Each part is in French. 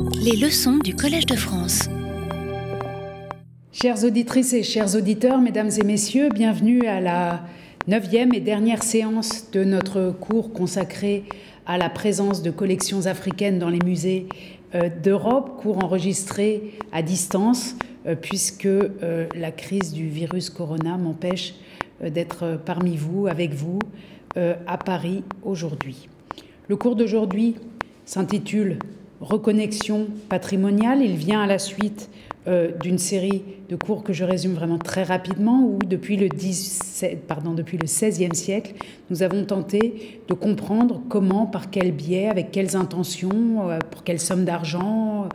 Les leçons du Collège de France. Chères auditrices et chers auditeurs, mesdames et messieurs, bienvenue à la neuvième et dernière séance de notre cours consacré à la présence de collections africaines dans les musées euh, d'Europe, cours enregistré à distance euh, puisque euh, la crise du virus corona m'empêche d'être parmi vous, avec vous, à Paris aujourd'hui. Le cours d'aujourd'hui s'intitule Reconnexion patrimoniale. Il vient à la suite euh, d'une série de cours que je résume vraiment très rapidement, où depuis le, 17, pardon, depuis le XVIe siècle, nous avons tenté de comprendre comment, par quel biais, avec quelles intentions, euh, pour quelle somme d'argent,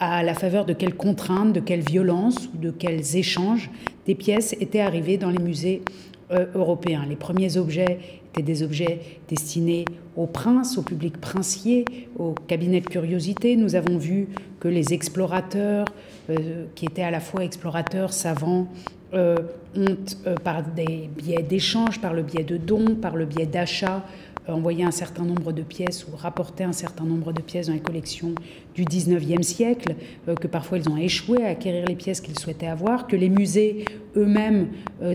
à la faveur de quelles contraintes, de quelles violences ou de quels échanges des pièces étaient arrivées dans les musées euh, européens. Les premiers objets étaient des objets destinés aux princes, au public princier, au cabinet de curiosité. Nous avons vu que les explorateurs, euh, qui étaient à la fois explorateurs, savants, euh, ont, euh, par des biais d'échange, par le biais de dons, par le biais d'achats, envoyé un certain nombre de pièces ou rapporté un certain nombre de pièces dans les collections du 19e siècle, que parfois ils ont échoué à acquérir les pièces qu'ils souhaitaient avoir, que les musées eux-mêmes,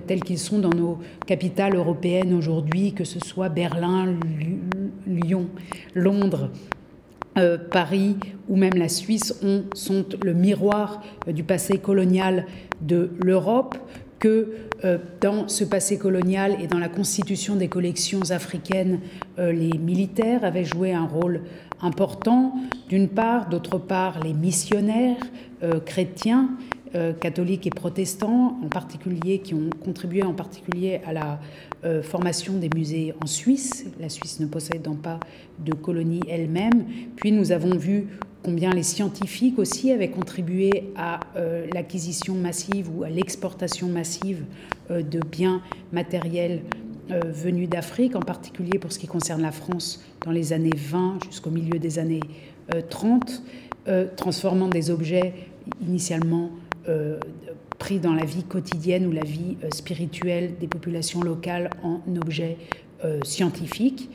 tels qu'ils sont dans nos capitales européennes aujourd'hui, que ce soit Berlin, Lyon, Londres, euh, Paris ou même la Suisse ont, sont le miroir euh, du passé colonial de l'Europe, que euh, dans ce passé colonial et dans la constitution des collections africaines, les militaires avaient joué un rôle important, d'une part, d'autre part, les missionnaires chrétiens euh, catholiques et protestants, en particulier, qui ont contribué en particulier à la euh, formation des musées en Suisse, la Suisse ne possédant pas de colonie elle-même. Puis nous avons vu combien les scientifiques aussi avaient contribué à euh, l'acquisition massive ou à l'exportation massive de biens matériels venus d'Afrique, en particulier pour ce qui concerne la France dans les années 20 jusqu'au milieu des années 30, transformant des objets initialement euh, pris dans la vie quotidienne ou la vie euh, spirituelle des populations locales en objets euh, scientifiques.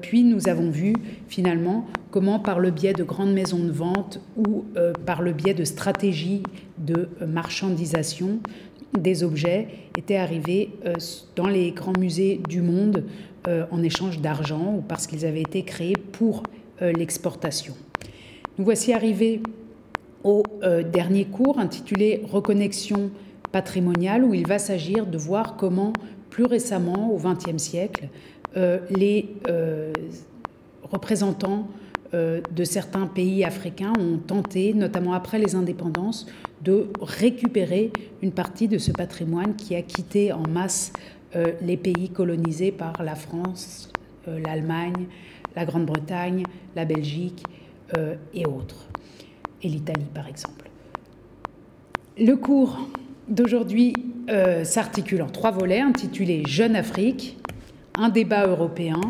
puis nous avons vu finalement comment par le biais de grandes maisons de vente ou par le biais de stratégies de marchandisation des objets étaient arrivés dans les grands musées du monde en échange d'argent ou parce qu'ils avaient été créés pour l'exportation. Nous voici arrivés au euh, dernier cours intitulé Reconnexion patrimoniale, où il va s'agir de voir comment, plus récemment, au XXe siècle, euh, les euh, représentants de certains pays africains ont tenté, notamment après les indépendances, de récupérer une partie de ce patrimoine qui a quitté en masse les pays colonisés par la France, l'Allemagne, la Grande-Bretagne, la Belgique et autres l'Italie par exemple. Le cours d'aujourd'hui euh, s'articule en trois volets intitulés Jeune Afrique, un débat européen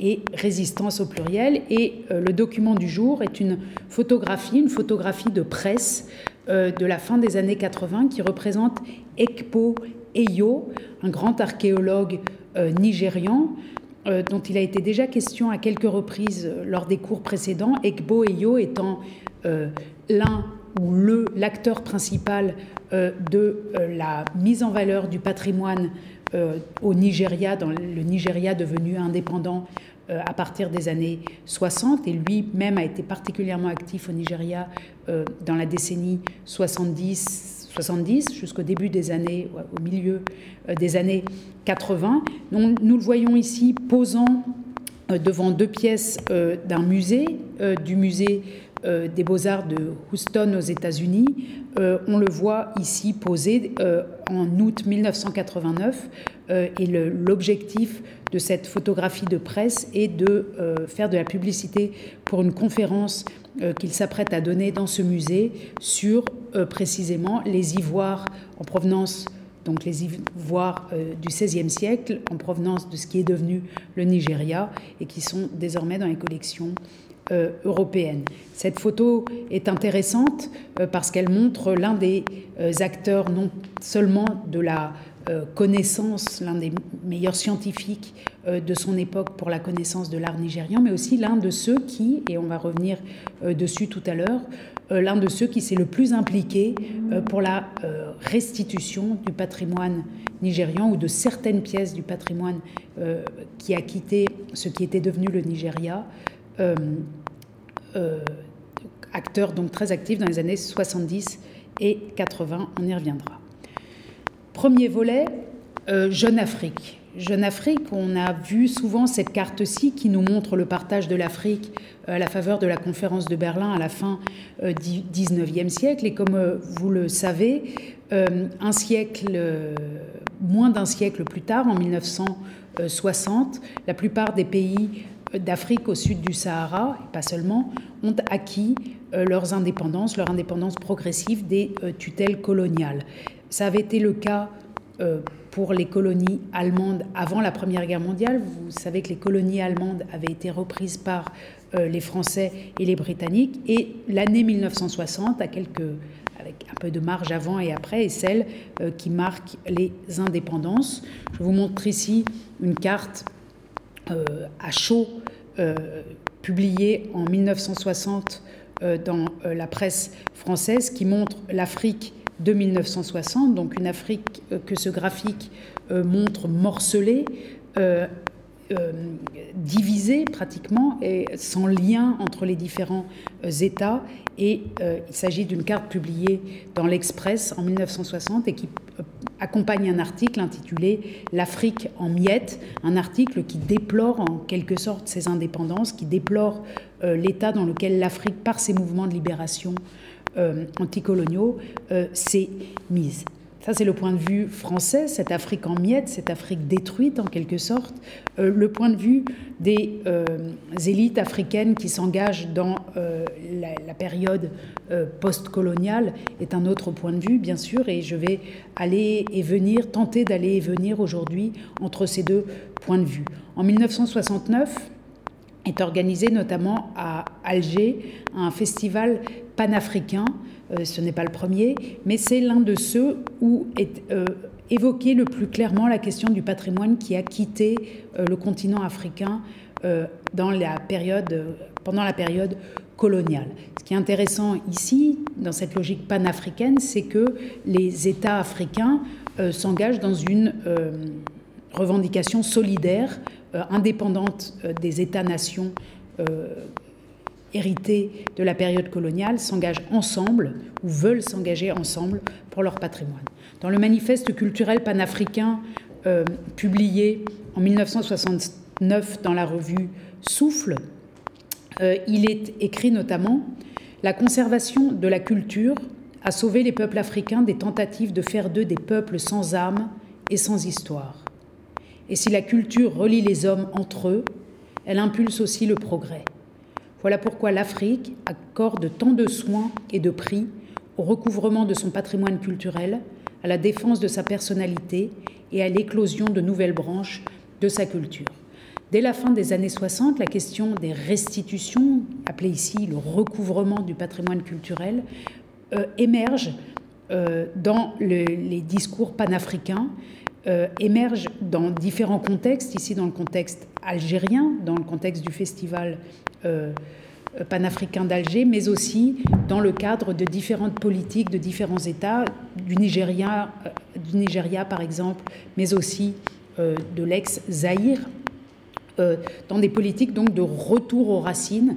et résistance au pluriel. Et euh, le document du jour est une photographie, une photographie de presse euh, de la fin des années 80 qui représente Ekpo Eyo, un grand archéologue nigérian dont il a été déjà question à quelques reprises lors des cours précédents, Ekpo Eyo étant l'un ou l'acteur principal euh, de euh, la mise en valeur du patrimoine au Nigeria, dans le Nigeria devenu indépendant à partir des années 60 et lui-même a été particulièrement actif au Nigeria dans la décennie 70 70 jusqu'au début des années, au milieu des années 80. nous le voyons ici posant devant deux pièces d'un musée, du musée euh, des beaux-arts de Houston aux États-Unis. Euh, on le voit ici posé euh, en août 1989 et l'objectif de cette photographie de presse est de faire de la publicité pour une conférence qu'il s'apprête à donner dans ce musée sur précisément les ivoires en provenance donc les ivoires du XVIe siècle en provenance de ce qui est devenu le Nigeria et qui sont désormais dans les collections euh, européenne. Cette photo est intéressante euh, parce qu'elle montre l'un des euh, acteurs non seulement de la connaissance, l'un des meilleurs scientifiques de son époque pour la connaissance de l'art nigérian, mais aussi l'un de ceux qui, et on va revenir dessus tout à l'heure, l'un de ceux qui s'est le plus impliqué pour la restitution du patrimoine nigérian ou de certaines pièces du patrimoine qui a quitté ce qui était devenu le Nigeria acteur donc très actif dans les années 70 et 80. On y reviendra. Premier volet, euh, Jeune Afrique. Jeune Afrique, on a vu souvent cette carte-ci qui nous montre le partage de l'Afrique euh, à la faveur de la conférence de Berlin à la fin euh, du 19e siècle. Et comme vous le savez, un siècle, moins d'un siècle plus tard, en 1960, la plupart des pays d'Afrique au sud du Sahara, et pas seulement, ont acquis euh, leurs indépendances, leur indépendance progressive des euh, tutelles coloniales. Ça avait été le cas euh, pour les colonies allemandes avant la Première Guerre mondiale. Vous savez que les colonies allemandes avaient été reprises par les Français et les Britanniques. Et l'année 1960, à quelques, avec un peu de marge avant et après, est celle qui marque les indépendances. Je vous montre ici une carte à chaud publiée en 1960 euh, dans euh, la presse française qui montre l'Afrique de 1960, donc une Afrique euh, que ce graphique montre morcelée, divisée pratiquement et sans lien entre les différents États. Et il s'agit d'une carte publiée dans l'Express en 1960 et qui accompagne un article intitulé L'Afrique en miettes, un article qui déplore en quelque sorte ses indépendances, qui déplore euh, l'état dans lequel l'Afrique, par ses mouvements de libération euh, anticoloniaux, euh, s'est mise. Ça, c'est le point de vue français, cette Afrique en miettes, cette Afrique détruite en quelque sorte. le point de vue des élites africaines qui s'engagent dans la, la, période post-coloniale est un autre point de vue, bien sûr, et je vais aller et venir, tenter d'aller et venir aujourd'hui entre ces deux points de vue. En 1969, est organisé notamment à Alger un festival panafricain. Euh, ce n'est pas le premier, mais c'est l'un de ceux où est euh, évoqué le plus clairement la question du patrimoine qui a quitté euh, le continent africain dans la période, pendant la période coloniale. Ce qui est intéressant ici, dans cette logique panafricaine, c'est que les États africains s'engagent dans une revendication solidaire indépendante des États-nations hérités de la période coloniale s'engagent ensemble ou veulent s'engager ensemble pour leur patrimoine. Dans le manifeste culturel panafricain publié en 1969 dans la revue Souffle, il est écrit notamment La conservation de la culture a sauvé les peuples africains des tentatives de faire d'eux des peuples sans âme et sans histoire. Et si la culture relie les hommes entre eux, elle impulse aussi le progrès. Voilà pourquoi l'Afrique accorde tant de soins et de prix au recouvrement de son patrimoine culturel, à la défense de sa personnalité et à l'éclosion de nouvelles branches de sa culture. Dès la fin des années 60, la question des restitutions, appelée ici le recouvrement du patrimoine culturel, euh, émerge euh, dans les discours panafricains euh, émerge dans différents contextes, ici dans le contexte algérien, dans le contexte du festival panafricain d'Alger, mais aussi dans le cadre de différentes politiques de différents États, du Nigeria, euh, par exemple, mais aussi de l'ex-Zaïre, dans des politiques donc de retour aux racines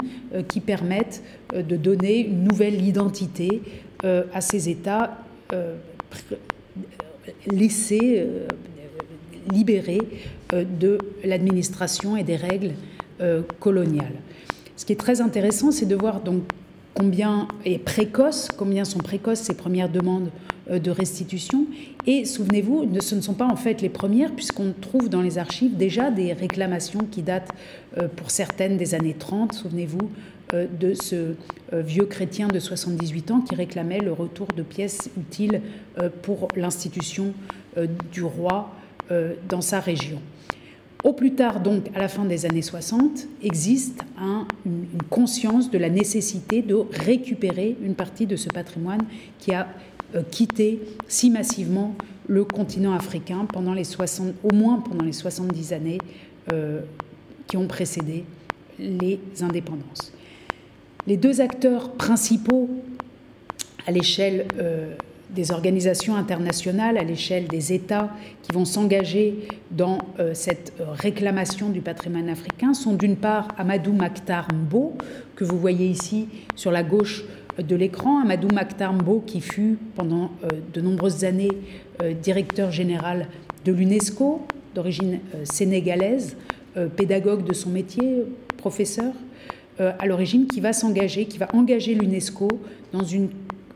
qui permettent de donner une nouvelle identité à ces États laissés, euh, libérés euh, de l'administration et des règles euh, coloniales. Ce qui est très intéressant, c'est de voir donc combien est précoce, combien sont précoces ces premières demandes de restitution. Et souvenez-vous, ce ne sont pas en fait les premières, puisqu'on trouve dans les archives déjà des réclamations qui datent pour certaines des années 30. Souvenez-vous de ce vieux chrétien de 78 ans qui réclamait le retour de pièces utiles pour l'institution du roi dans sa région. Au plus tard, donc à la fin des années 60, existe une, conscience de la nécessité de récupérer une partie de ce patrimoine qui a quitté si massivement le continent africain pendant les 60, au moins pendant les 70 années qui ont précédé les indépendances. Les deux acteurs principaux à l'échelle des organisations internationales, à l'échelle des États qui vont s'engager dans euh, cette euh, réclamation du patrimoine africain sont d'une part Amadou Maktar Mbo, que vous voyez ici sur la gauche euh, de l'écran, Amadou Maktar Mbo qui fut pendant de nombreuses années directeur général de l'UNESCO, d'origine sénégalaise, pédagogue de son métier, professeur, à l'origine, qui va s'engager, qui va engager l'UNESCO dans une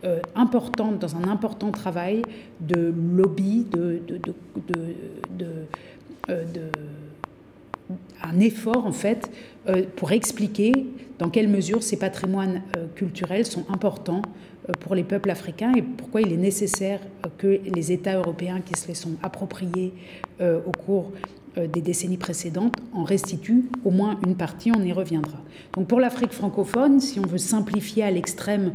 euh, importante, dans un important travail de lobby, de, de, de, euh, un effort en fait euh, pour expliquer dans quelle mesure ces patrimoines culturels sont importants pour les peuples africains et pourquoi il est nécessaire que les États européens qui se les sont appropriés au cours des décennies précédentes en restituent au moins une partie, on y reviendra. Donc pour l'Afrique francophone, si on veut simplifier à l'extrême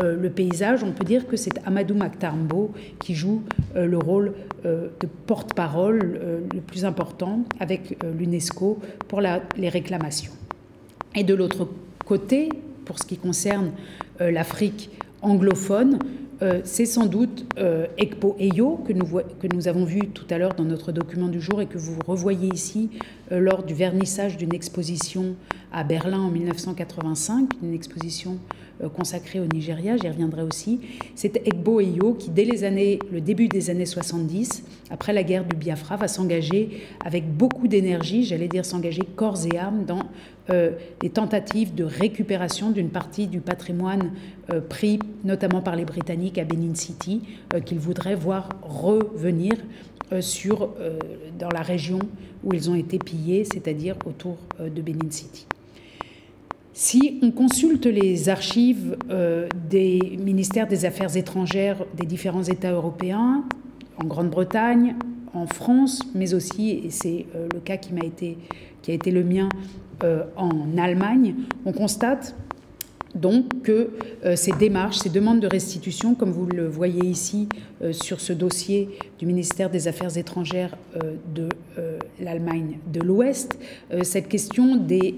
euh, le paysage, on peut dire que c'est Amadou Maktarmbo qui joue euh, le rôle euh, de porte-parole le plus important avec l'UNESCO pour les réclamations. Et de l'autre côté, pour ce qui concerne l'Afrique anglophone, c'est sans doute Ekpo Eyo que nous, que nous avons vu tout à l'heure dans notre document du jour et que vous revoyez ici lors du vernissage d'une exposition à Berlin en 1985, une exposition consacré au Nigeria, j'y reviendrai aussi. C'est Egbo Eyo qui, dès les années, le début des années 70, après la guerre du Biafra, va s'engager avec beaucoup d'énergie, j'allais dire s'engager corps et âme dans euh, les tentatives de récupération d'une partie du patrimoine euh, pris notamment par les Britanniques à Benin City, qu'ils voudraient voir revenir sur, dans la région où ils ont été pillés, c'est-à-dire autour de Benin City. Si on consulte les archives euh, des ministères des Affaires étrangères des différents États européens, en Grande-Bretagne, en France, mais aussi, et c'est euh, le cas qui, m'a été, qui a été le mien euh, en Allemagne, on constate donc que ces démarches, ces demandes de restitution, comme vous le voyez ici sur ce dossier du ministère des Affaires étrangères de l'Allemagne de l'Ouest, cette question des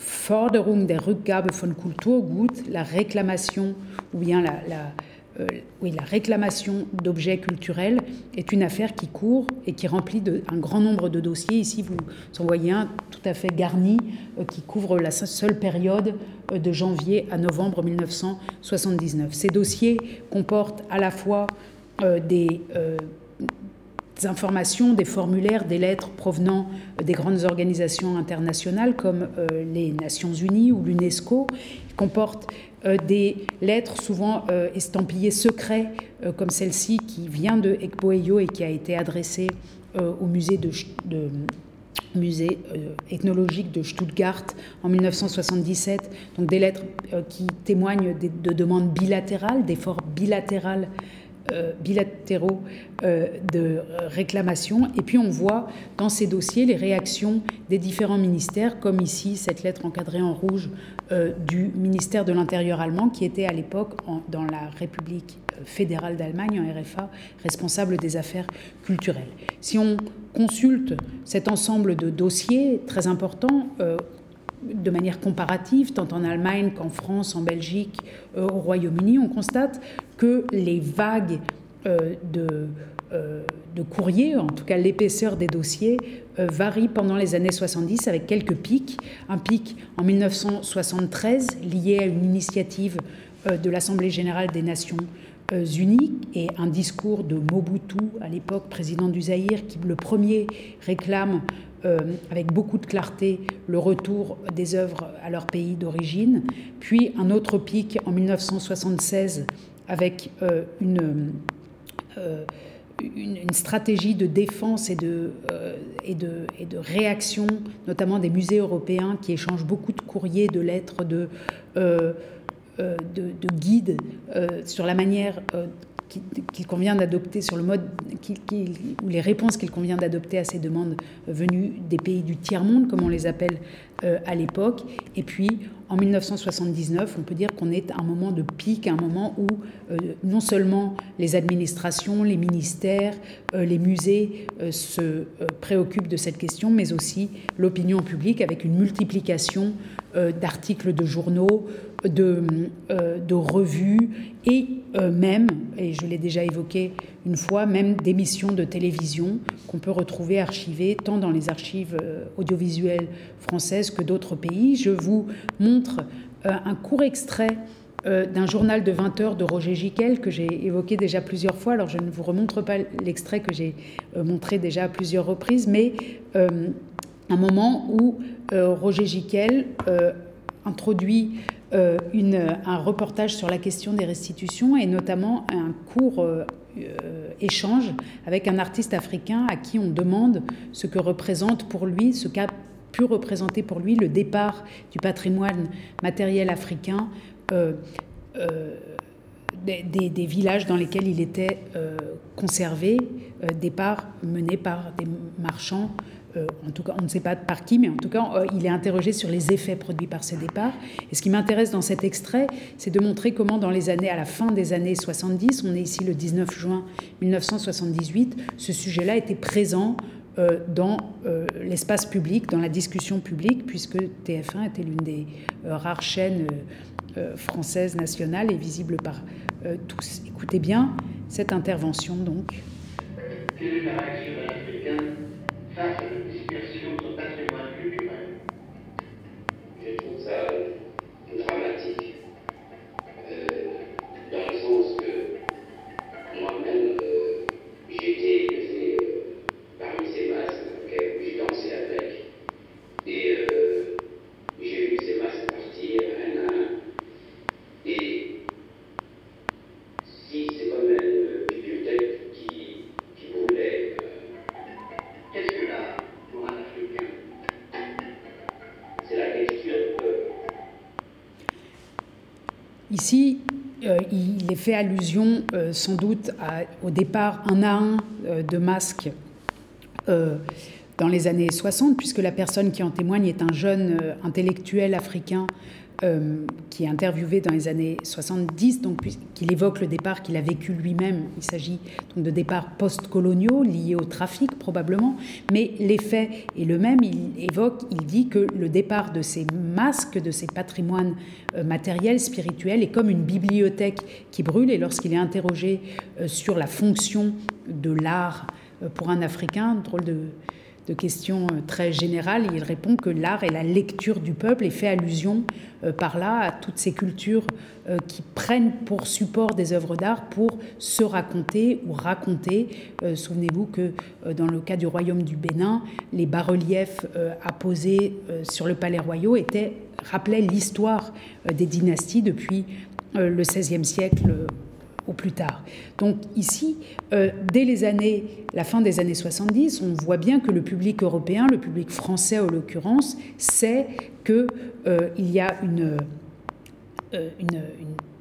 Forderung der Rückgabe von Kulturgut, la réclamation ou bien la, euh, la réclamation d'objets culturels est une affaire qui court et qui remplit de, un grand nombre de dossiers. Ici, vous en voyez un tout à fait garni euh, qui couvre la seule période euh, de janvier à novembre 1979. Ces dossiers comportent à la fois des informations, des formulaires, des lettres provenant des grandes organisations internationales comme euh, les Nations Unies ou l'UNESCO. Ils comportent euh, des lettres souvent euh, estampillées secrets, comme celle-ci qui vient de Ekpoeyo et qui a été adressée au musée ethnologique de Stuttgart en 1977. Donc des lettres qui témoignent de, de demandes bilatérales, d'efforts bilatérales euh, bilatéraux euh, de réclamation. Et puis on voit dans ces dossiers les réactions des différents ministères, comme ici cette lettre encadrée en rouge euh, du ministère de l'Intérieur allemand, qui était à l'époque dans la République fédérale d'Allemagne, en RFA, responsable des affaires culturelles. Si on consulte cet ensemble de dossiers très importants, de manière comparative, tant en Allemagne qu'en France, en Belgique, au Royaume-Uni, on constate que les vagues euh, de, euh, de courriers, en tout cas l'épaisseur des dossiers, varient pendant les années 70 avec quelques pics. Un pic en 1973 lié à une initiative de l'Assemblée générale des Nations Unies et un discours de Mobutu, à l'époque président du Zaïre, qui le premier réclame euh, avec beaucoup de clarté le retour des œuvres à leur pays d'origine, puis un autre pic en 1976 avec euh, euh, une, une, stratégie de défense et de, et, de, et de, réaction, notamment des musées européens qui échangent beaucoup de courriers, de lettres, de, de, de guides sur la manière qu'il convient d'adopter sur le mode ou les réponses qu'il convient d'adopter à ces demandes venues des pays du tiers monde, comme on les appelle euh, à l'époque. Et puis en 1979, on peut dire qu'on est à un moment de pic, un moment où euh, non seulement les administrations, les ministères, euh, les musées se préoccupent de cette question, mais aussi l'opinion publique avec une multiplication d'articles de journaux, de, de revues et même, et je l'ai déjà évoqué une fois, même d'émissions de télévision qu'on peut retrouver archivées tant dans les archives audiovisuelles françaises que d'autres pays. Je vous montre un court extrait euh, d'un journal de 20 heures de Roger Giquel que j'ai évoqué déjà plusieurs fois. Alors je ne vous remontre pas l'extrait que j'ai euh, montré déjà à plusieurs reprises, mais euh, un moment où Roger Giquel introduit une, un reportage sur la question des restitutions et notamment un court échange avec un artiste africain à qui on demande ce que représente pour lui, ce qu'a pu représenter pour lui le départ du patrimoine matériel africain euh, euh, des, villages dans lesquels il était euh, conservé, départ mené par des marchands en tout cas, on ne sait pas par qui, mais en tout cas, il est interrogé sur les effets produits par ces départs. Et ce qui m'intéresse dans cet extrait, c'est de montrer comment, dans les années, à la fin des années 70, on est ici le 19 juin 1978, ce sujet-là était présent dans l'espace public, dans la discussion publique, puisque TF1 était l'une des rares chaînes euh, française nationale et visible par euh, tous. Écoutez bien cette intervention donc. La réaction Africain fait allusion euh, sans doute au départ un à un euh, de masques euh, dans les années 60, puisque la personne qui en témoigne est un jeune intellectuel africain euh, qui est interviewé dans les années 70, donc qu'il évoque le départ qu'il a vécu lui-même. Il s'agit de départs post-coloniaux liés au trafic probablement, mais l'effet est le même. Il évoque, il dit que le départ de ces masques, de ces patrimoines euh, matériels, spirituels, est comme une bibliothèque qui brûle. Et lorsqu'il est interrogé euh, sur la fonction de l'art pour un Africain, drôle de, de question euh, très générale, il répond que l'art est la lecture du peuple et fait allusion euh, par là à toutes ces cultures euh, qui prennent pour support des œuvres d'art pour se raconter ou raconter. Souvenez-vous que dans le cas du royaume du Bénin, les bas-reliefs apposés sur le palais royal étaient, rappelaient l'histoire des dynasties depuis le XVIe siècle plus tard. Donc ici, euh, dès les années, la fin des années 70, on voit bien que le public européen, le public français en l'occurrence, sait qu'il il y a une, euh, une,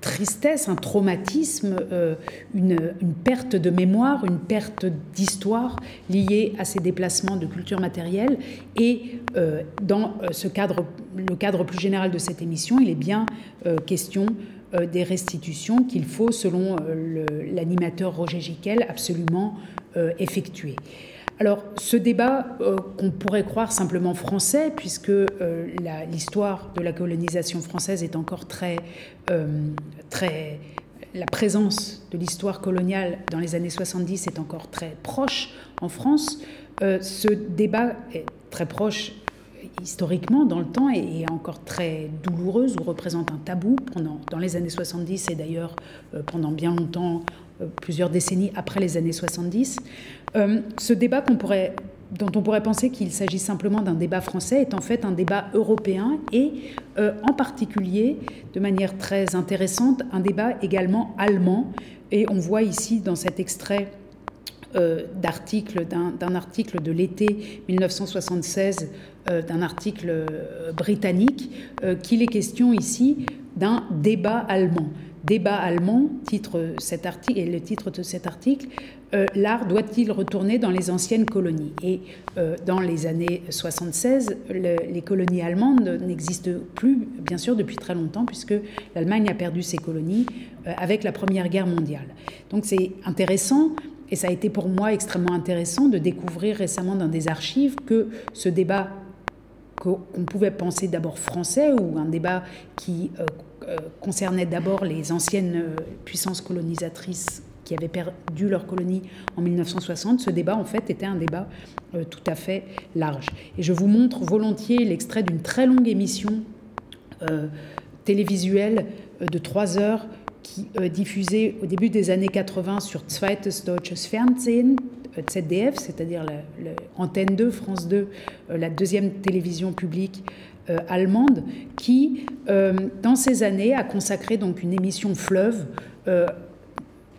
tristesse, un traumatisme, euh, une, une perte de mémoire, une perte d'histoire liée à ces déplacements de culture matérielle. Et euh, dans euh, ce cadre, le cadre plus général de cette émission, il est bien euh, question euh, des restitutions qu'il faut, selon euh, l'animateur Roger Giquel, absolument euh, effectuer. Alors, ce débat euh, qu'on pourrait croire simplement français, puisque euh, l'histoire de la colonisation française est encore très, euh, très, la présence de l'histoire coloniale dans les années 70 est encore très proche en France. Euh, ce débat est très proche historiquement dans le temps est encore très douloureuse ou représente un tabou pendant, dans les années 70 et d'ailleurs euh, pendant bien longtemps, euh, plusieurs décennies après les années 70. Euh, ce débat dont on pourrait penser qu'il s'agit simplement d'un débat français est en fait un débat européen et en particulier, de manière très intéressante, un débat également allemand. Et on voit ici dans cet extrait euh, d'un article de l'été 1976, euh, d'un article euh, britannique, qu'il est question ici d'un débat allemand. débat allemand, titre cet article, et le titre de cet article, l'art doit-il retourner dans les anciennes colonies? Et dans les années 76, les colonies allemandes n'existent plus, bien sûr, depuis très longtemps, puisque l'Allemagne a perdu ses colonies avec la Première Guerre mondiale. Donc c'est intéressant et ça a été pour moi extrêmement intéressant de découvrir récemment dans des archives que ce débat qu'on pouvait penser d'abord français ou un débat qui euh, euh, concernait d'abord les anciennes euh, puissances colonisatrices qui avaient perdu leur colonie en 1960, ce débat en fait était un débat tout à fait large. Et je vous montre volontiers l'extrait d'une très longue émission télévisuelle de trois heures qui euh, diffusait au début des années 80 sur Zweites Deutsches Fernsehen, euh, ZDF, c'est-à-dire l'antenne 2, France 2, euh, la deuxième télévision publique allemande, qui, dans ces années, a consacré donc une émission fleuve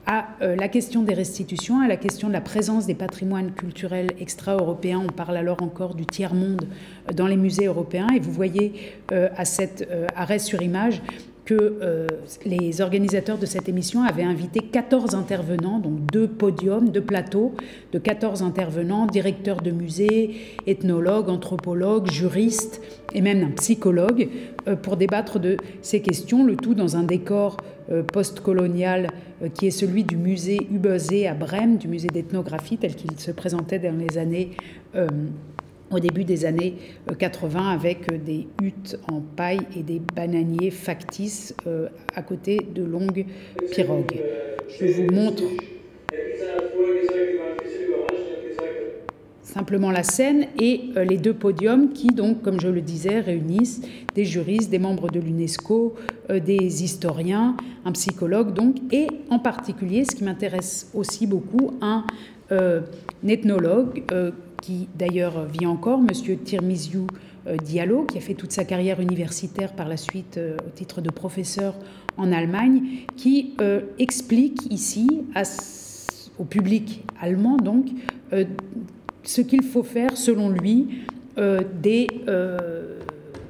à la question des restitutions, à la question de la présence des patrimoines culturels extra-européens. On parle alors encore du tiers-monde dans les musées européens. Et vous voyez à cet arrêt sur image que euh, les organisateurs de cette émission avaient invité 14 intervenants, donc deux podiums, deux plateaux de 14 intervenants, directeurs de musées, ethnologues, anthropologues, juristes et même un psychologue, euh, pour débattre de ces questions, le tout dans un décor euh, post-colonial qui est celui du musée Übersee à Brême, du musée d'ethnographie tel qu'il se présentait dans les années au début des années 80 euh, avec euh, des huttes en paille et des bananiers factices euh, à côté de longues pirogues. Je vous montre simplement la scène et les deux podiums qui, donc, comme je le disais, réunissent des juristes, des membres de l'UNESCO, des historiens, un psychologue, donc, et en particulier, ce qui m'intéresse aussi beaucoup, un, ethnologue qui d'ailleurs vit encore, M. Tirmiziou euh, Diallo, qui a fait toute sa carrière universitaire par la suite euh, au titre de professeur en Allemagne, qui euh, explique ici au public allemand donc ce qu'il faut faire selon lui des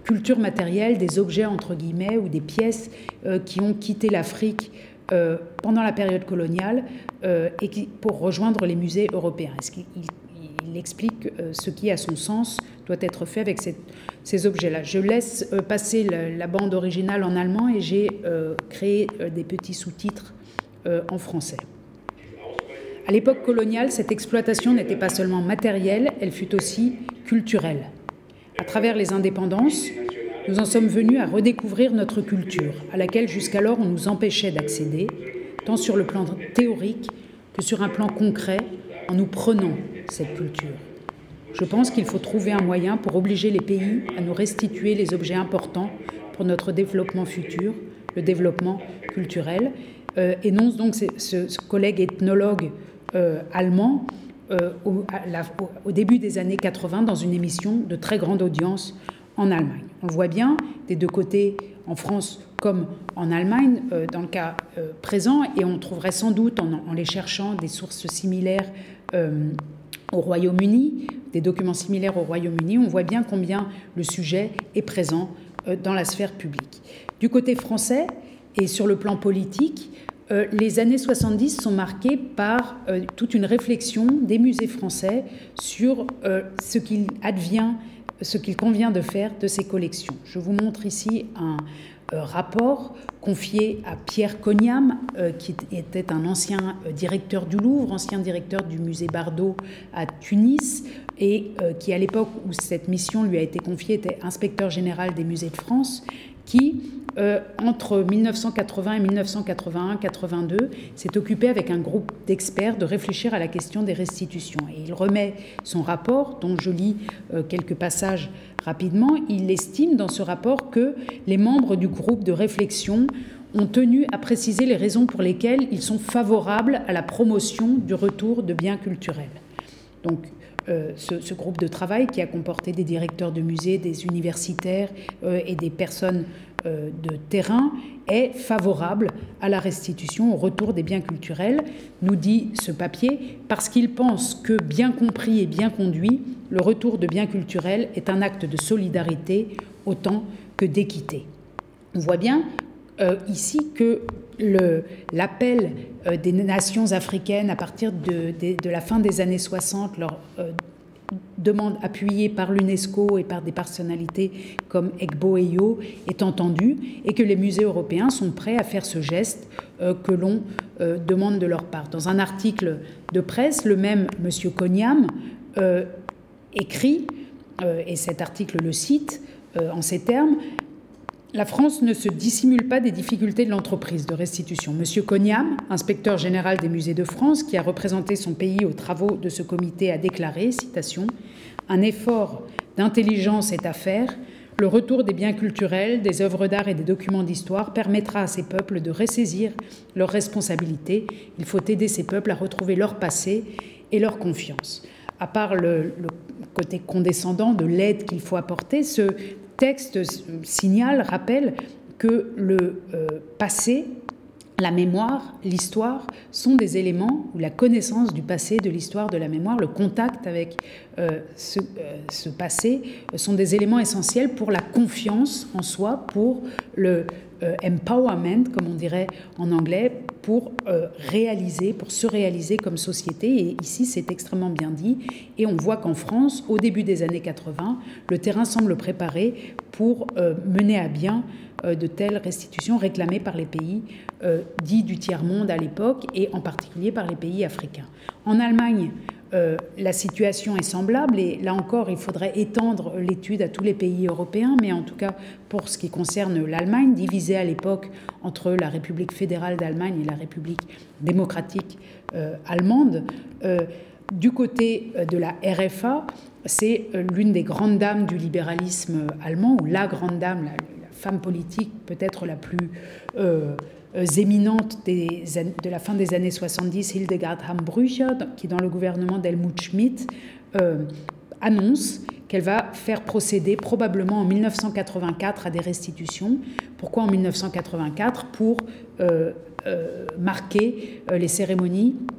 cultures matérielles, des objets entre guillemets ou des pièces qui ont quitté l'Afrique pendant la période coloniale et qui, pour rejoindre les musées européens. Est-ce qu'il il explique euh, ce qui, à son sens, doit être fait avec ces, objets-là. Je laisse euh, passer la, bande originale en allemand et j'ai euh, créé des petits sous-titres en français. À l'époque coloniale, cette exploitation n'était pas seulement matérielle, elle fut aussi culturelle. À travers les indépendances, nous en sommes venus à redécouvrir notre culture, à laquelle jusqu'alors on nous empêchait d'accéder, tant sur le plan théorique que sur un plan concret, en nous prenant cette culture. Je pense qu'il faut trouver un moyen pour obliger les pays à nous restituer les objets importants pour notre développement futur, le développement culturel. Euh, énonce donc ce, collègue ethnologue euh, allemand euh, au, début des années 80 dans une émission de très grande audience en Allemagne. On voit bien des deux côtés, en France comme en Allemagne, dans le cas présent, et on trouverait sans doute, en les cherchant, des sources similaires au Royaume-Uni, des documents similaires au Royaume-Uni, on voit bien combien le sujet est présent euh, dans la sphère publique. Du côté français et sur le plan politique, euh, les années 70 sont marquées par euh, toute une réflexion des musées français sur ce qu'il advient, ce qu'il convient de faire de ces collections. Je vous montre ici un, rapport confié à Pierre Cognam, euh, qui était un ancien euh, directeur du Louvre, ancien directeur du musée Bardot à Tunis, et qui, à l'époque où cette mission lui a été confiée, était inspecteur général des musées de France, qui, entre 1980 et 1981-82, s'est occupé avec un groupe d'experts de réfléchir à la question des restitutions. Et il remet son rapport, dont je lis quelques passages rapidement, il estime dans ce rapport que les membres du groupe de réflexion ont tenu à préciser les raisons pour lesquelles ils sont favorables à la promotion du retour de biens culturels. Donc, euh, ce, groupe de travail qui a comporté des directeurs de musées, des universitaires euh, et des personnes de terrain est favorable à la restitution, au retour des biens culturels, nous dit ce papier, parce qu'il pense que, bien compris et bien conduit, le retour de biens culturels est un acte de solidarité autant que d'équité. On voit bien ici que l'appel des nations africaines à partir de, de, la fin des années 60, leur demande appuyée par l'UNESCO et par des personnalités comme Egbo Eyo est entendue et que les musées européens sont prêts à faire ce geste euh, que l'on euh, demande de leur part. Dans un article de presse, le même M. Cognam euh, écrit, et cet article le cite en ces termes, la France ne se dissimule pas des difficultés de l'entreprise de restitution. Monsieur Cognam, inspecteur général des musées de France, qui a représenté son pays aux travaux de ce comité, a déclaré, Un effort d'intelligence est à faire. Le retour des biens culturels, des œuvres d'art et des documents d'histoire permettra à ces peuples de ressaisir leurs responsabilités. Il faut aider ces peuples à retrouver leur passé et leur confiance. À part le côté condescendant de l'aide qu'il faut apporter, ce texte signale, rappelle que le euh, passé, la mémoire, l'histoire sont des éléments, ou la connaissance du passé, de l'histoire, de la mémoire, le contact avec euh, ce, euh, ce, passé sont des éléments essentiels pour la confiance en soi, pour le empowerment, comme on dirait en anglais, pour réaliser, pour se réaliser comme société. Et ici, c'est extrêmement bien dit. Et on voit qu'en France, au début des années 80, le terrain semble préparé pour euh, mener à bien euh, de telles restitutions réclamées par les pays euh, dits du tiers-monde à l'époque et en particulier par les pays africains. En Allemagne, la situation est semblable et là encore, il faudrait étendre l'étude à tous les pays européens, mais en tout cas pour ce qui concerne l'Allemagne, divisée à l'époque entre la République fédérale d'Allemagne et la République démocratique allemande. du côté de la RFA, c'est euh, l'une des grandes dames du libéralisme allemand, ou la grande dame, la, femme politique peut-être la plus euh, euh, éminente de la fin des années 70, Hildegard Hambrücher, qui dans le gouvernement d'Helmut Schmidt annonce qu'elle va faire procéder probablement en 1984 à des restitutions. Pourquoi en 1984 Pour marquer les cérémonies euh,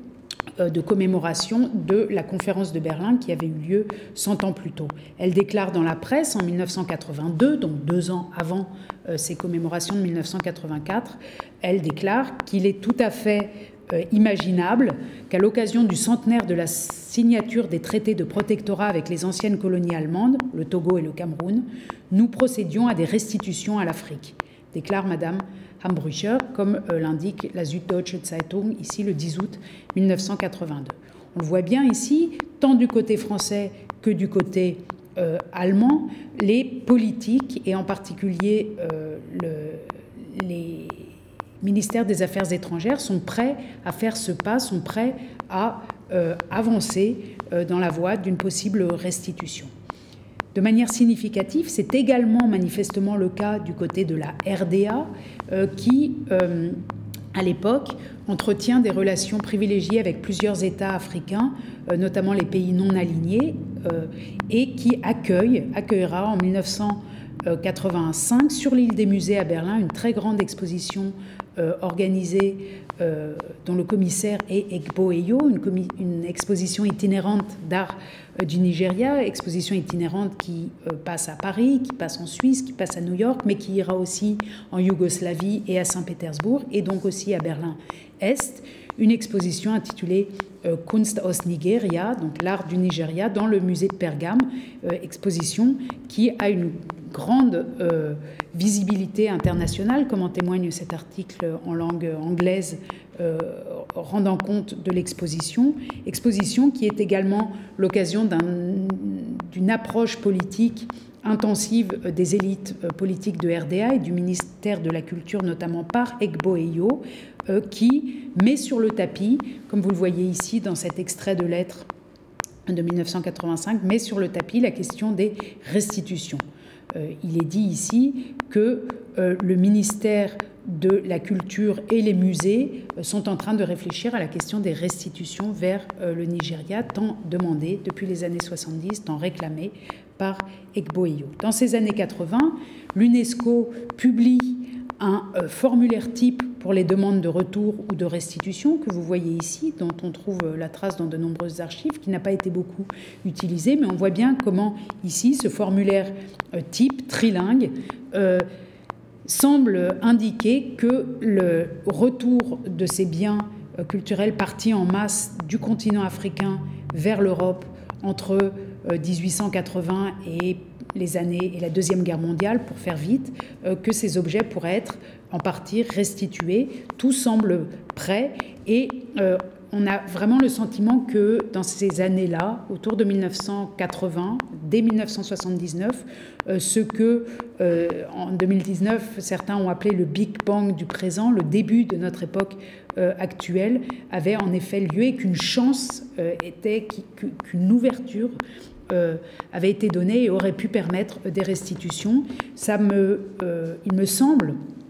de commémoration de la conférence de Berlin qui avait eu lieu 100 ans plus tôt. Elle déclare dans la presse en 1982, donc deux ans avant euh, ces commémorations de 1984, elle déclare qu'il est tout à fait euh, imaginable qu'à l'occasion du centenaire de la signature des traités de protectorat avec les anciennes colonies allemandes, le Togo et le Cameroun, nous procédions à des restitutions à l'Afrique, déclare Madame Hambrücher, comme euh, l'indique la Süddeutsche Zeitung ici le 10 août 1982. On le voit bien ici, tant du côté français que du côté euh, allemand, les politiques et en particulier euh, le, les ministères des Affaires étrangères sont prêts à faire ce pas, sont prêts à avancer dans la voie d'une possible restitution. De manière significative, c'est également manifestement le cas du côté de la RDA, euh, qui, euh, à l'époque, entretient des relations privilégiées avec plusieurs États africains, euh, notamment les pays non alignés, et qui accueille, accueillera en 1985 sur l'île des musées à Berlin une très grande exposition organisée dont le commissaire est Egbo Eyo, une, exposition itinérante d'art du Nigeria, exposition itinérante qui euh, passe à Paris, qui passe en Suisse, qui passe à New York, mais qui ira aussi en Yougoslavie et à Saint-Pétersbourg, et donc aussi à Berlin-Est, une exposition intitulée euh, Kunst aus Nigeria, donc l'art du Nigeria, dans le musée de Pergame, exposition qui a une grande visibilité internationale, comme en témoigne cet article en langue anglaise euh, rendant compte de l'exposition, exposition qui est également l'occasion d'une approche politique intensive des élites euh, politiques de RDA et du ministère de la Culture, notamment par Egbo Eyo, euh, qui met sur le tapis, comme vous le voyez ici dans cet extrait de lettre de 1985, met sur le tapis la question des restitutions. Il est dit ici que le ministère de la culture et les musées euh, sont en train de réfléchir à la question des restitutions vers euh, le Nigeria, tant demandé depuis les années 70, tant réclamé par Egboeyo. Dans ces années 80, l'UNESCO publie un euh, formulaire type pour les demandes de retour ou de restitution que vous voyez ici, dont on trouve la trace dans de nombreuses archives, qui n'a pas été beaucoup utilisé, mais on voit bien comment ici ce formulaire type trilingue semble indiquer que le retour de ces biens culturels partis en masse du continent africain vers l'Europe entre 1880 et les années et la Deuxième Guerre mondiale, pour faire vite, que ces objets pourraient être en partie restitués. Tout semble prêt et on a vraiment le sentiment que dans ces années-là, autour de 1980, dès 1979, euh, ce que euh, en 2019 certains ont appelé le Big Bang du présent, le début de notre époque euh, actuelle, avait en effet lieu et qu'une chance était, qu'une ouverture avait été donnée et aurait pu permettre des restitutions. Ça me, il me semble euh,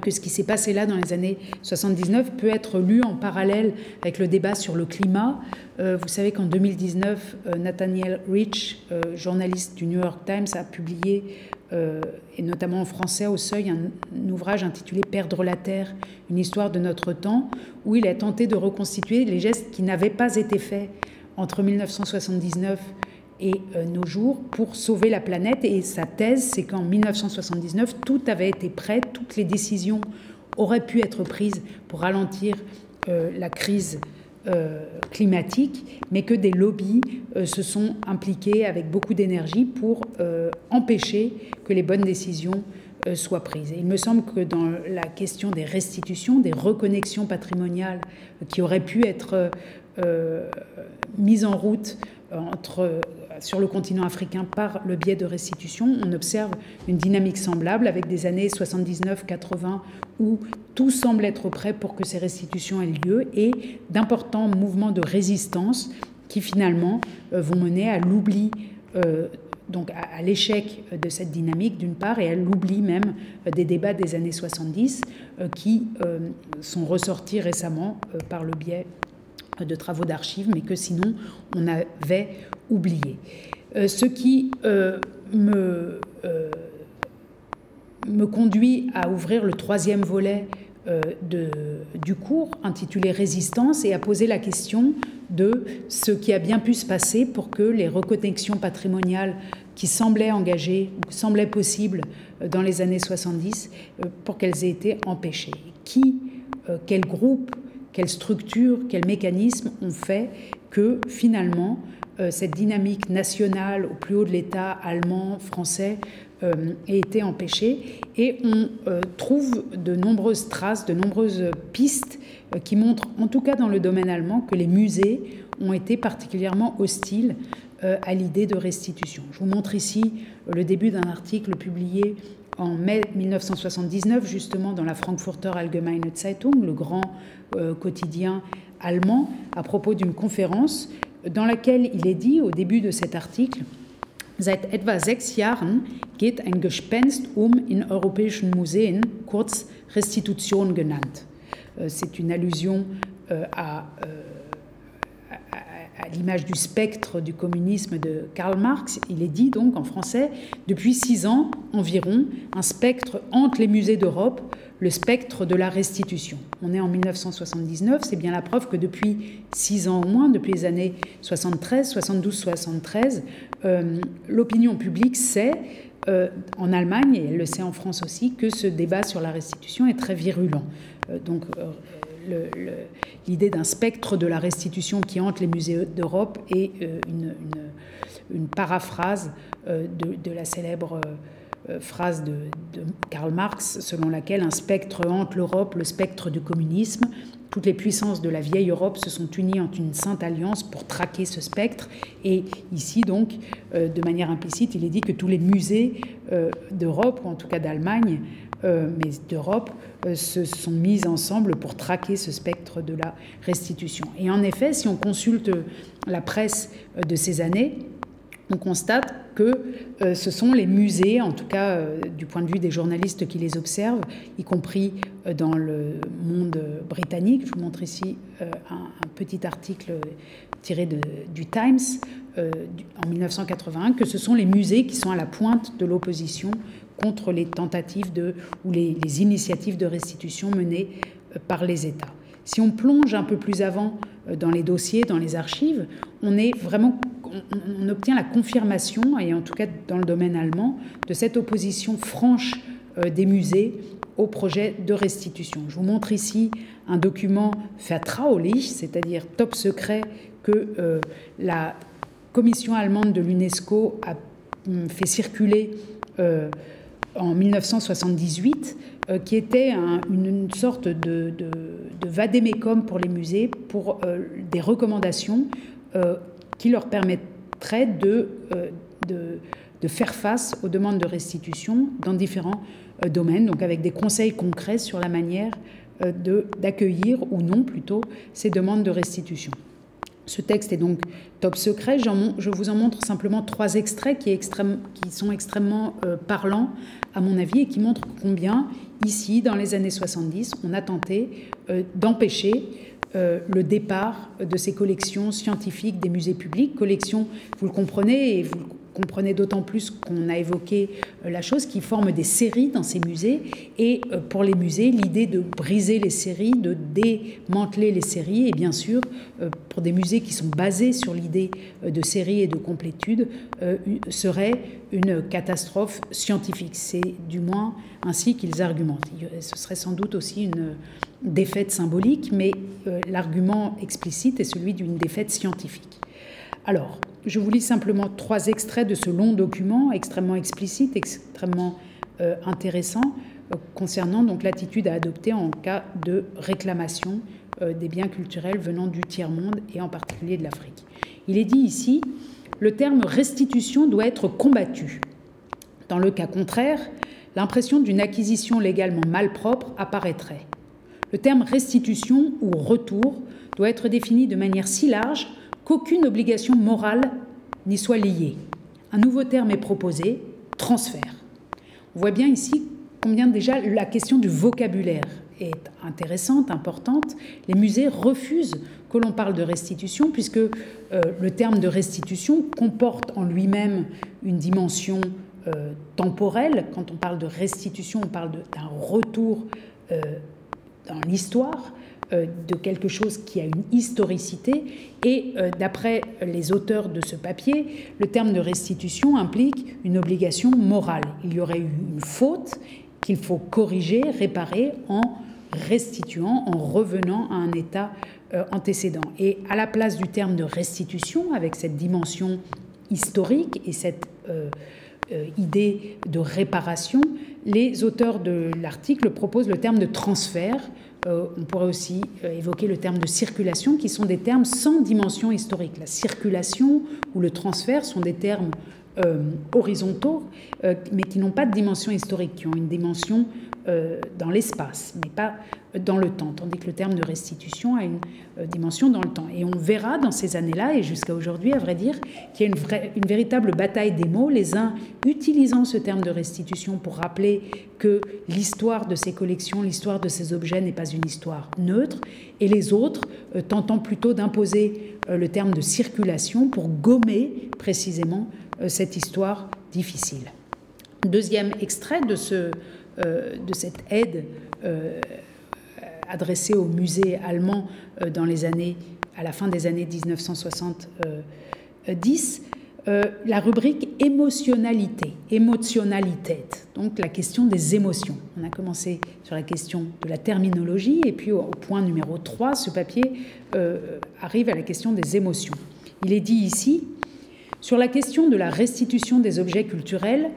que ce qui s'est passé là dans les années 79 peut être lu en parallèle avec le débat sur le climat. Euh, vous savez qu'en 2019, euh, Nathaniel Rich, journaliste du New York Times, a publié, et notamment en français au seuil, un, un, ouvrage intitulé Perdre la Terre, une histoire de notre temps, où il a tenté de reconstituer les gestes qui n'avaient pas été faits entre 1979 et euh, nos jours pour sauver la planète. Et sa thèse, c'est qu'en 1979, tout avait été prêt, toutes les décisions auraient pu être prises pour ralentir euh, la crise euh, climatique, mais que des lobbies se sont impliqués avec beaucoup d'énergie pour empêcher que les bonnes décisions soient prises. Il me semble que dans la question des restitutions, des reconnexions patrimoniales qui auraient pu être mises en route entre sur le continent africain par le biais de restitution, on observe une dynamique semblable avec des années 79-80 où tout semble être prêt pour que ces restitutions aient lieu et d'importants mouvements de résistance qui finalement euh, vont mener à l'oubli euh, donc à, l'échec de cette dynamique d'une part et à l'oubli même euh, des débats des années 70 qui sont ressortis récemment par le biais de travaux d'archives, mais que sinon on avait oublié. Euh, ce qui euh, me, euh, me conduit à ouvrir le troisième volet du cours intitulé Résistance et à poser la question de ce qui a bien pu se passer pour que les reconnexions patrimoniales qui semblaient engagées, semblaient possibles dans les années 70, pour qu'elles aient été empêchées. Qui, quel groupe, quelle structure, quels mécanismes ont fait que finalement euh, cette dynamique nationale au plus haut de l'État allemand, français, euh, ait été empêchée. Et on euh, trouve de nombreuses traces, de nombreuses pistes qui montrent, en tout cas dans le domaine allemand, que les musées ont été particulièrement hostiles à l'idée de restitution. Je vous montre ici le début d'un article publié en mai 1979, justement dans la Frankfurter Allgemeine Zeitung, le grand quotidien allemand, à propos d'une conférence dans laquelle il est dit au début de cet article Seit etwa sechs Jahren geht ein Gespenst um in europäischen Museen, kurz Restitution genannt. Euh, c'est une allusion euh, euh, à l'image du spectre du communisme de Karl Marx. Il est dit donc en français Depuis six ans environ, un spectre hante les musées d'Europe le spectre de la restitution. On est en 1979, c'est bien la preuve que depuis six ans au moins, depuis les années 73, 72, 73, l'opinion publique sait, euh, en Allemagne, et elle le sait en France aussi, que ce débat sur la restitution est très virulent. Euh, donc, euh, l'idée d'un spectre de la restitution qui hante les musées d'Europe est une, une, paraphrase de, de, la célèbre euh, phrase de, Karl Marx selon laquelle un spectre hante l'Europe, le spectre du communisme. Toutes les puissances de la vieille Europe se sont unies en une sainte alliance pour traquer ce spectre. Et ici, donc, euh, de manière implicite, il est dit que tous les musées euh, d'Europe, ou en tout cas d'Allemagne, mais d'Europe, se sont mis ensemble pour traquer ce spectre de la restitution. Et en effet, si on consulte la presse de ces années, on constate que euh, ce sont les musées, en tout cas euh, du point de vue des journalistes qui les observent, y compris euh, dans le monde britannique. Je vous montre ici un, petit article tiré du Times en 1981, que ce sont les musées qui sont à la pointe de l'opposition contre les tentatives de, ou les, initiatives de restitution menées par les États. Si on plonge un peu plus avant dans les dossiers, dans les archives, on est vraiment on, obtient la confirmation, et en tout cas dans le domaine allemand, de cette opposition franche des musées au projet de restitution. Je vous montre ici un document vertraulich, c'est-à-dire top secret, que la commission allemande de l'UNESCO a hum, fait circuler en 1978, euh, qui était une, sorte de, de, pour les musées, pour euh, des recommandations euh, qui leur permettraient de, de, de, faire face aux demandes de restitution dans différents domaines, donc avec des conseils concrets sur la manière d'accueillir ou non plutôt ces demandes de restitution. Ce texte est donc top secret. Je vous en montre simplement trois extraits qui, sont extrêmement euh, parlants, à mon avis, et qui montrent combien, ici, dans les années 70, on a tenté euh, d'empêcher euh, le départ de ces collections scientifiques des musées publics. Collections, vous le comprenez, et vous comprenez d'autant plus qu'on a évoqué euh, la chose, qui forme des séries dans ces musées. Et euh, pour les musées, l'idée de briser les séries, de démanteler les séries, et bien sûr, euh, pour des musées qui sont basés sur l'idée de séries et de complétude, serait une catastrophe scientifique. C'est du moins ainsi qu'ils argumentent. Ce serait sans doute aussi une défaite symbolique, mais l'argument explicite est celui d'une défaite scientifique. Alors, je vous lis simplement trois extraits de ce long document extrêmement explicite, extrêmement euh, intéressant, euh, concernant l'attitude à adopter en cas de réclamation euh, des biens culturels venant du tiers-monde et en particulier de l'Afrique. Il est dit ici, le terme restitution doit être combattu. Dans le cas contraire, l'impression d'une acquisition légalement malpropre apparaîtrait. Le terme restitution ou retour doit être défini de manière si large qu'aucune obligation morale n'y soit liée. Un nouveau terme est proposé, transfert. On voit bien ici combien déjà la question du vocabulaire est intéressante, importante. Les musées refusent que l'on parle de restitution puisque euh, le terme de restitution comporte en lui-même une dimension euh, temporelle. Quand on parle de restitution, on parle d'un retour euh, dans l'histoire. Euh, de quelque chose qui a une historicité. Et euh, d'après les auteurs de ce papier, le terme de restitution implique une obligation morale. Il y aurait eu une faute qu'il faut corriger, réparer en restituant, en revenant à un état euh, antécédent. Et à la place du terme de restitution, avec cette dimension historique et cette idée de réparation, les auteurs de l'article proposent le terme de transfert euh, on pourrait aussi euh, évoquer le terme de circulation, qui sont des termes sans dimension historique. La circulation ou le transfert sont des termes euh, horizontaux, mais qui n'ont pas de dimension historique, qui ont une dimension dans l'espace, mais pas dans le temps, tandis que le terme de restitution a une euh, dimension dans le temps. Et on verra dans ces années-là, et jusqu'à aujourd'hui, à vrai dire, qu'il y a une, une véritable bataille des mots, les uns utilisant ce terme de restitution pour rappeler que l'histoire de ces collections, l'histoire de ces objets n'est pas une histoire neutre, et les autres euh, tentant plutôt d'imposer euh, le terme de circulation pour gommer précisément cette histoire difficile. Deuxième extrait de, ce, de cette aide adressé au musée allemand euh, dans les années, à la fin des années 1970, euh, la rubrique émotionnalité, émotionnalité, donc la question des émotions. On a commencé sur la question de la terminologie et puis au, point numéro 3, ce papier euh, arrive à la question des émotions. Il est dit ici, sur la question de la restitution des objets culturels,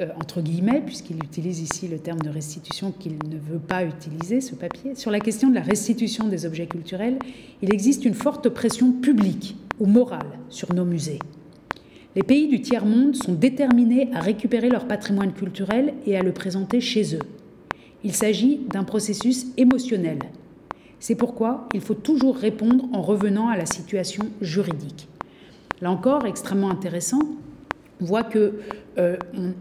euh, entre guillemets, puisqu'il utilise ici le terme de restitution qu'il ne veut pas utiliser, ce papier, sur la question de la restitution des objets culturels, il existe une forte pression publique ou morale sur nos musées. Les pays du tiers-monde sont déterminés à récupérer leur patrimoine culturel et à le présenter chez eux. Il s'agit d'un processus émotionnel. C'est pourquoi il faut toujours répondre en revenant à la situation juridique. Là encore, extrêmement intéressant, on voit que euh, on,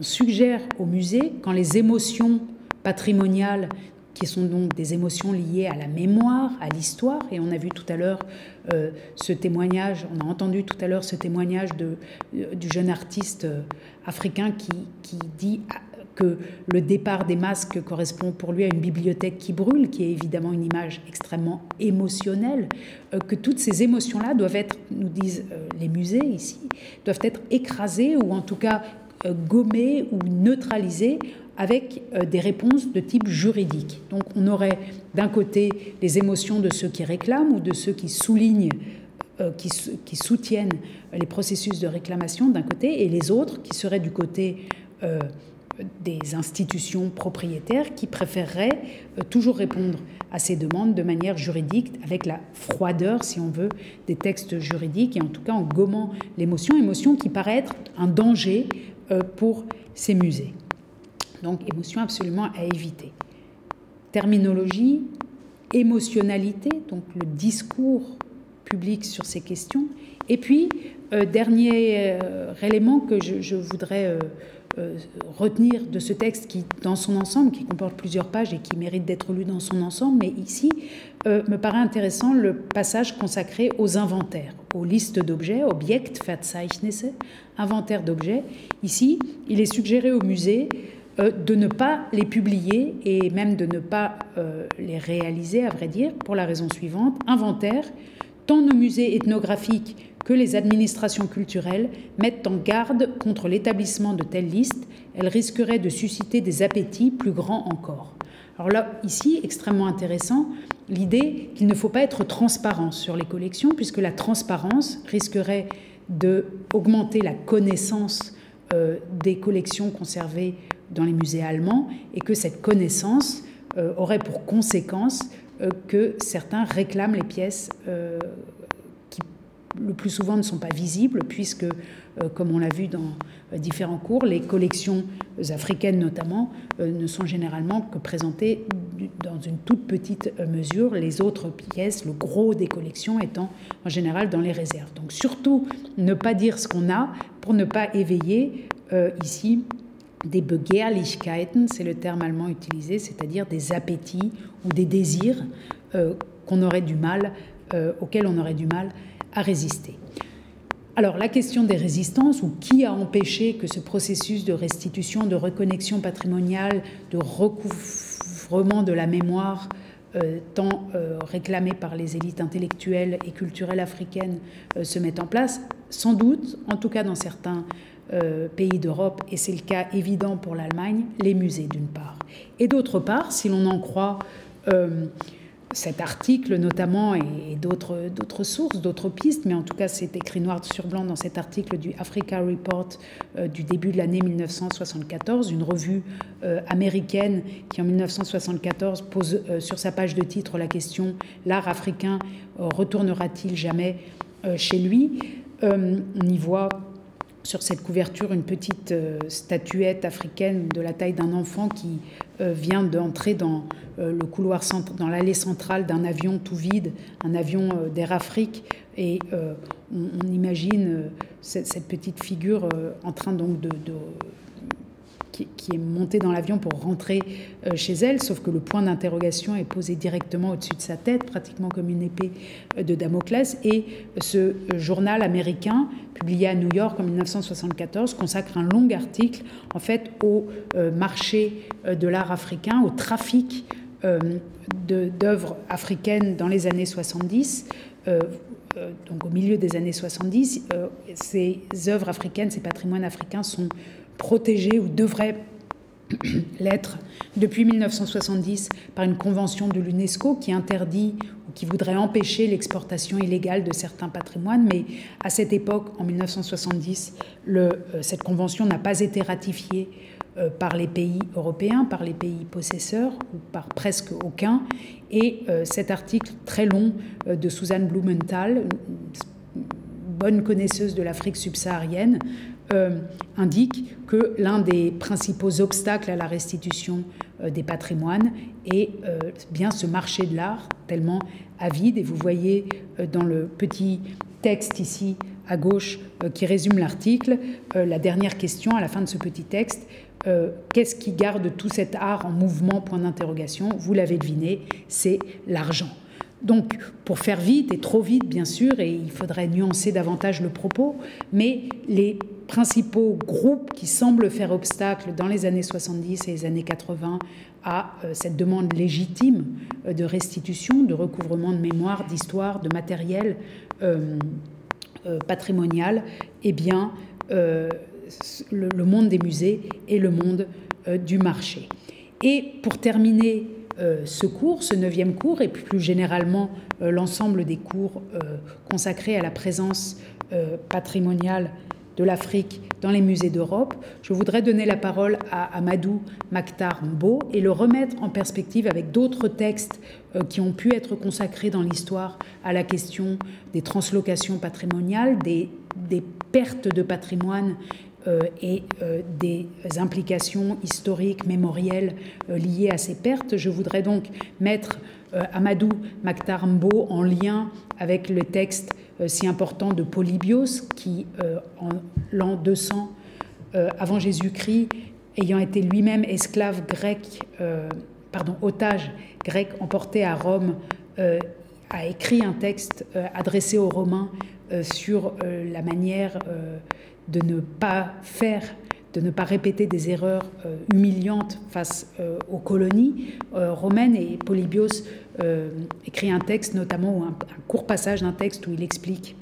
suggère au musée, quand les émotions patrimoniales, qui sont donc des émotions liées à la mémoire, à l'histoire, et on a vu tout à l'heure euh, ce témoignage, on a entendu tout à l'heure ce témoignage de, euh, du jeune artiste africain qui, qui dit que le départ des masques correspond pour lui à une bibliothèque qui brûle, qui est évidemment une image extrêmement émotionnelle, euh, que toutes ces émotions-là doivent être, nous disent euh, les musées ici, doivent être écrasées ou en tout cas gommée ou neutralisée avec des réponses de type juridique. Donc on aurait d'un côté les émotions de ceux qui réclament ou de ceux qui soulignent, qui, qui, soutiennent les processus de réclamation d'un côté, et les autres qui seraient du côté des institutions propriétaires qui préféreraient euh, toujours répondre à ces demandes de manière juridique, avec la froideur, si on veut, des textes juridiques, et en tout cas en gommant l'émotion, émotion qui paraît être un danger euh, pour ces musées. Donc émotion absolument à éviter. Terminologie, émotionnalité, donc le discours public sur ces questions. Et puis, euh, dernier élément que je, voudrais retenir de ce texte qui, dans son ensemble, qui comporte plusieurs pages et qui mérite d'être lu dans son ensemble, mais ici, euh, me paraît intéressant le passage consacré aux inventaires, aux listes d'objets, Objektverzeichnisse, inventaire d'objets. Ici, il est suggéré au musée euh, de ne pas les publier et même de ne pas les réaliser, à vrai dire, pour la raison suivante. Inventaire, tant nos musées ethnographiques que les administrations culturelles mettent en garde contre l'établissement de telles listes, elles risqueraient de susciter des appétits plus grands encore. Alors là, ici, extrêmement intéressant, l'idée qu'il ne faut pas être transparent sur les collections, puisque la transparence risquerait d'augmenter la connaissance euh, des collections conservées dans les musées allemands, et que cette connaissance euh, aurait pour conséquence euh, que certains réclament les pièces le plus souvent ne sont pas visibles, puisque, euh, comme on l'a vu dans euh, différents cours, les collections africaines notamment euh, ne sont généralement que présentées dans une toute petite mesure, les autres pièces, le gros des collections étant en général dans les réserves. Donc surtout ne pas dire ce qu'on a pour ne pas éveiller ici des Begehrlichkeiten, c'est le terme allemand utilisé, c'est-à-dire des appétits ou des désirs qu'on aurait du mal, auxquels on aurait du mal à résister. Alors la question des résistances, ou qui a empêché que ce processus de restitution, de reconnexion patrimoniale, de recouvrement de la mémoire, euh, tant euh, réclamé par les élites intellectuelles et culturelles africaines, euh, se mette en place? Sans doute, en tout cas dans certains pays d'Europe, et c'est le cas évident pour l'Allemagne, les musées d'une part. Et d'autre part, si l'on en croit cet article notamment et d'autres sources, d'autres pistes, mais en tout cas c'est écrit noir sur blanc dans cet article du Africa Report euh, du début de l'année 1974, une revue euh, américaine qui en 1974 pose euh, sur sa page de titre la question L'art africain retournera-t-il jamais chez lui? On y voit sur cette couverture une petite statuette africaine de la taille d'un enfant qui vient d'entrer dans euh, le couloir dans l'allée centrale d'un avion tout vide, un avion euh, d'Air Afrique, et euh, on, imagine cette, petite figure en train donc de, qui, est montée dans l'avion pour rentrer chez elle, sauf que le point d'interrogation est posé directement au-dessus de sa tête, pratiquement comme une épée de Damoclès. Et ce journal américain, publié à New York en 1974, consacre un long article en fait au marché de l'art africain, au trafic euh, d'œuvres africaines dans les années 70. Euh, euh, donc au milieu des années 70, ces œuvres africaines, ces patrimoines africains sont protégés ou devraient l'être depuis 1970 par une convention de l'UNESCO qui interdit ou qui voudrait empêcher l'exportation illégale de certains patrimoines. Mais à cette époque, en 1970, le, cette convention n'a pas été ratifiée euh, par les pays européens, par les pays possesseurs, ou par presque aucun. Et euh, cet article très long euh, de Suzanne Blumenthal, bonne connaisseuse de l'Afrique subsaharienne, indique que l'un des principaux obstacles à la restitution des patrimoines est bien ce marché de l'art tellement avide. Et vous voyez dans le petit texte ici à gauche qui résume l'article, la dernière question à la fin de ce petit texte euh, qu'est-ce qui garde tout cet art en mouvement? Point d'interrogation. Vous l'avez deviné, c'est l'argent. Donc, pour faire vite et trop vite, bien sûr, et il faudrait nuancer davantage le propos, mais les principaux groupes qui semblent faire obstacle dans les années 70 et les années 80 à euh, cette demande légitime euh, de restitution, de recouvrement de mémoire, d'histoire, de matériel patrimonial, eh bien, le, monde des musées et le monde du marché. Et pour terminer ce cours, ce neuvième cours, et plus généralement l'ensemble des cours consacrés à la présence patrimoniale de l'Afrique dans les musées d'Europe, je voudrais donner la parole à Amadou Maktar Mbo et le remettre en perspective avec d'autres textes euh, qui ont pu être consacrés dans l'histoire à la question des translocations patrimoniales, des, pertes de patrimoine euh, et euh, des implications historiques, mémorielles liées à ces pertes. Je voudrais donc mettre Amadou Maktar Mbo en lien avec le texte si important de Polybios, qui, euh, en l'an 200 euh, avant Jésus-Christ, ayant été lui-même esclave grec, pardon, otage grec emporté à Rome, a écrit un texte adressé aux Romains sur la manière de ne pas faire de ne pas répéter des erreurs humiliantes face aux colonies romaines. Et Polybios euh, écrit un texte, notamment un, court passage d'un texte où il explique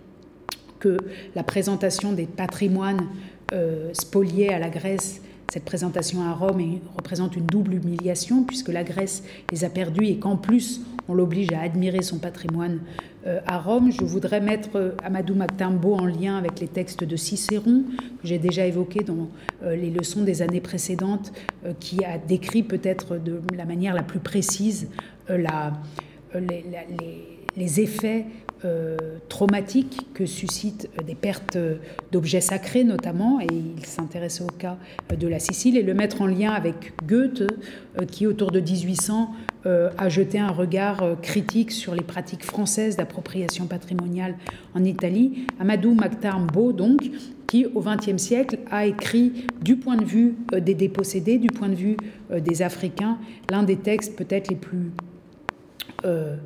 que la présentation des patrimoines euh, spoliés à la Grèce, cette présentation à Rome représente une double humiliation puisque la Grèce les a perdus et qu'en plus on l'oblige à admirer son patrimoine euh, à Rome. Je voudrais mettre Amadou Mactambo en lien avec les textes de Cicéron que j'ai déjà évoqués dans les leçons des années précédentes, qui a décrit peut-être de la manière la plus précise euh, euh, les, effets euh, traumatiques que suscitent des pertes d'objets sacrés notamment, et il s'intéresse au cas de la Sicile, et le mettre en lien avec Goethe, qui autour de 1800 a jeté un regard critique sur les pratiques françaises d'appropriation patrimoniale en Italie. Amadou Mactarmbo, donc, qui au XXe siècle a écrit du point de vue des dépossédés, du point de vue des Africains, l'un des textes peut-être les plus euh,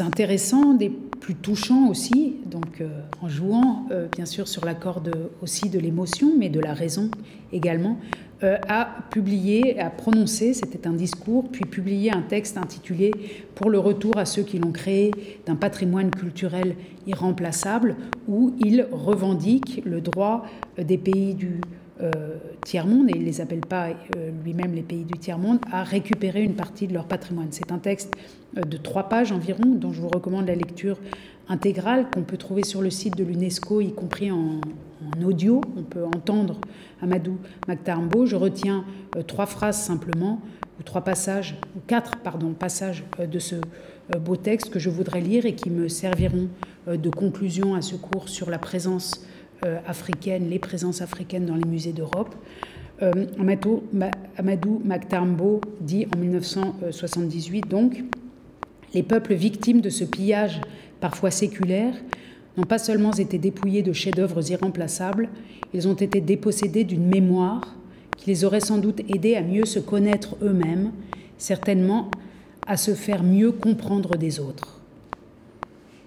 intéressants, des plus touchants aussi, donc euh, en jouant euh, bien sûr sur la corde aussi de l'émotion, mais de la raison également, a publié, a prononcé, c'était un discours, puis publié un texte intitulé Pour le retour à ceux qui l'ont créé d'un patrimoine culturel irremplaçable, où il revendique le droit des pays du euh, tiers-monde, et il ne les appelle pas euh, lui-même les pays du tiers-monde, à récupérer une partie de leur patrimoine. C'est un texte euh, de trois pages environ, dont je vous recommande la lecture intégrale, qu'on peut trouver sur le site de l'UNESCO, y compris en, audio. On peut entendre Amadou Maktarmbo. Je retiens trois phrases simplement, ou trois passages, ou quatre, pardon, passages de ce beau texte que je voudrais lire et qui me serviront de conclusion à ce cours sur la présence euh, africaines, les présences africaines dans les musées d'Europe. Euh, Amadou, Maktarmbo dit en 1978 donc Les peuples victimes de ce pillage parfois séculaire n'ont pas seulement été dépouillés de chefs-d'œuvre irremplaçables, ils ont été dépossédés d'une mémoire qui les aurait sans doute aidés à mieux se connaître eux-mêmes, certainement à se faire mieux comprendre des autres.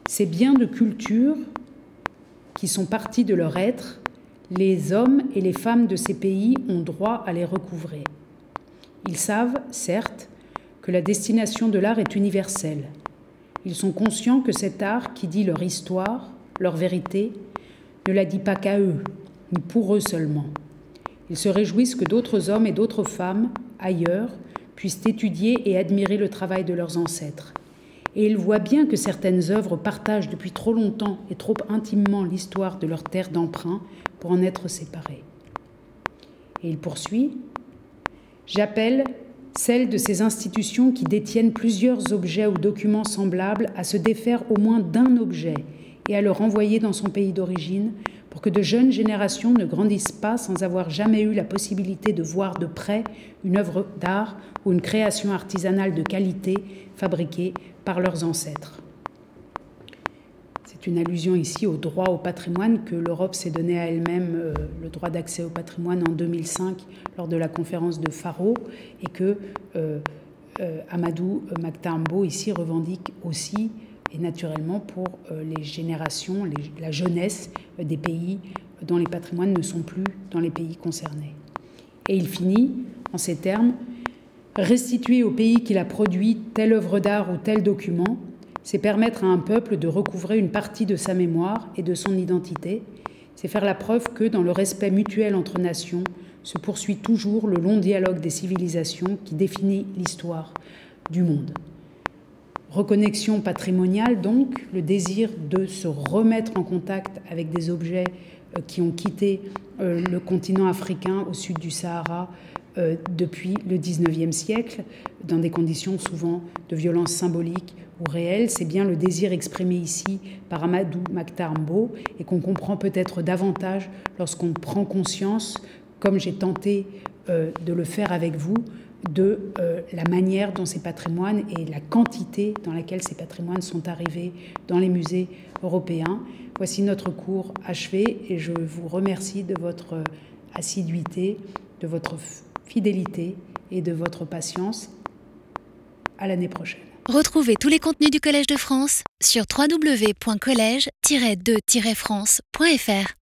Ces biens de culture qui sont partis de leur être, les hommes et les femmes de ces pays ont droit à les recouvrer. Ils savent, certes, que la destination de l'art est universelle. Ils sont conscients que cet art qui dit leur histoire, leur vérité, ne la dit pas qu'à eux, ni pour eux seulement. Ils se réjouissent que d'autres hommes et d'autres femmes, ailleurs, puissent étudier et admirer le travail de leurs ancêtres et il voit bien que certaines œuvres partagent depuis trop longtemps et trop intimement l'histoire de leur terre d'emprunt pour en être séparées. Et il poursuit J'appelle celles de ces institutions qui détiennent plusieurs objets ou documents semblables à se défaire au moins d'un objet et à le renvoyer dans son pays d'origine pour que de jeunes générations ne grandissent pas sans avoir jamais eu la possibilité de voir de près une œuvre d'art ou une création artisanale de qualité fabriquée par leurs ancêtres. C'est une allusion ici au droit au patrimoine que l'Europe s'est donné à elle-même, euh, le droit d'accès au patrimoine en 2005 lors de la conférence de Faro, et que euh, euh, Amadou Maktambo ici revendique aussi et naturellement pour les générations, la jeunesse des pays dont les patrimoines ne sont plus dans les pays concernés. Et il finit en ces termes Restituer au pays qu'il a produit telle œuvre d'art ou tel document, c'est permettre à un peuple de recouvrer une partie de sa mémoire et de son identité, c'est faire la preuve que dans le respect mutuel entre nations se poursuit toujours le long dialogue des civilisations qui définit l'histoire du monde. Reconnexion patrimoniale, donc, le désir de se remettre en contact avec des objets euh, qui ont quitté euh, le continent africain au sud du Sahara euh, depuis le XIXe siècle, dans des conditions souvent de violence symbolique ou réelle. C'est bien le désir exprimé ici par Amadou Maktarmbo et qu'on comprend peut-être davantage lorsqu'on prend conscience, comme j'ai tenté de le faire avec vous, de la manière dont ces patrimoines et la quantité dans laquelle ces patrimoines sont arrivés dans les musées européens. Voici notre cours achevé et je vous remercie de votre assiduité, de votre fidélité et de votre patience. À l'année prochaine. Retrouvez tous les contenus du Collège de France sur www.colège-2-france.fr.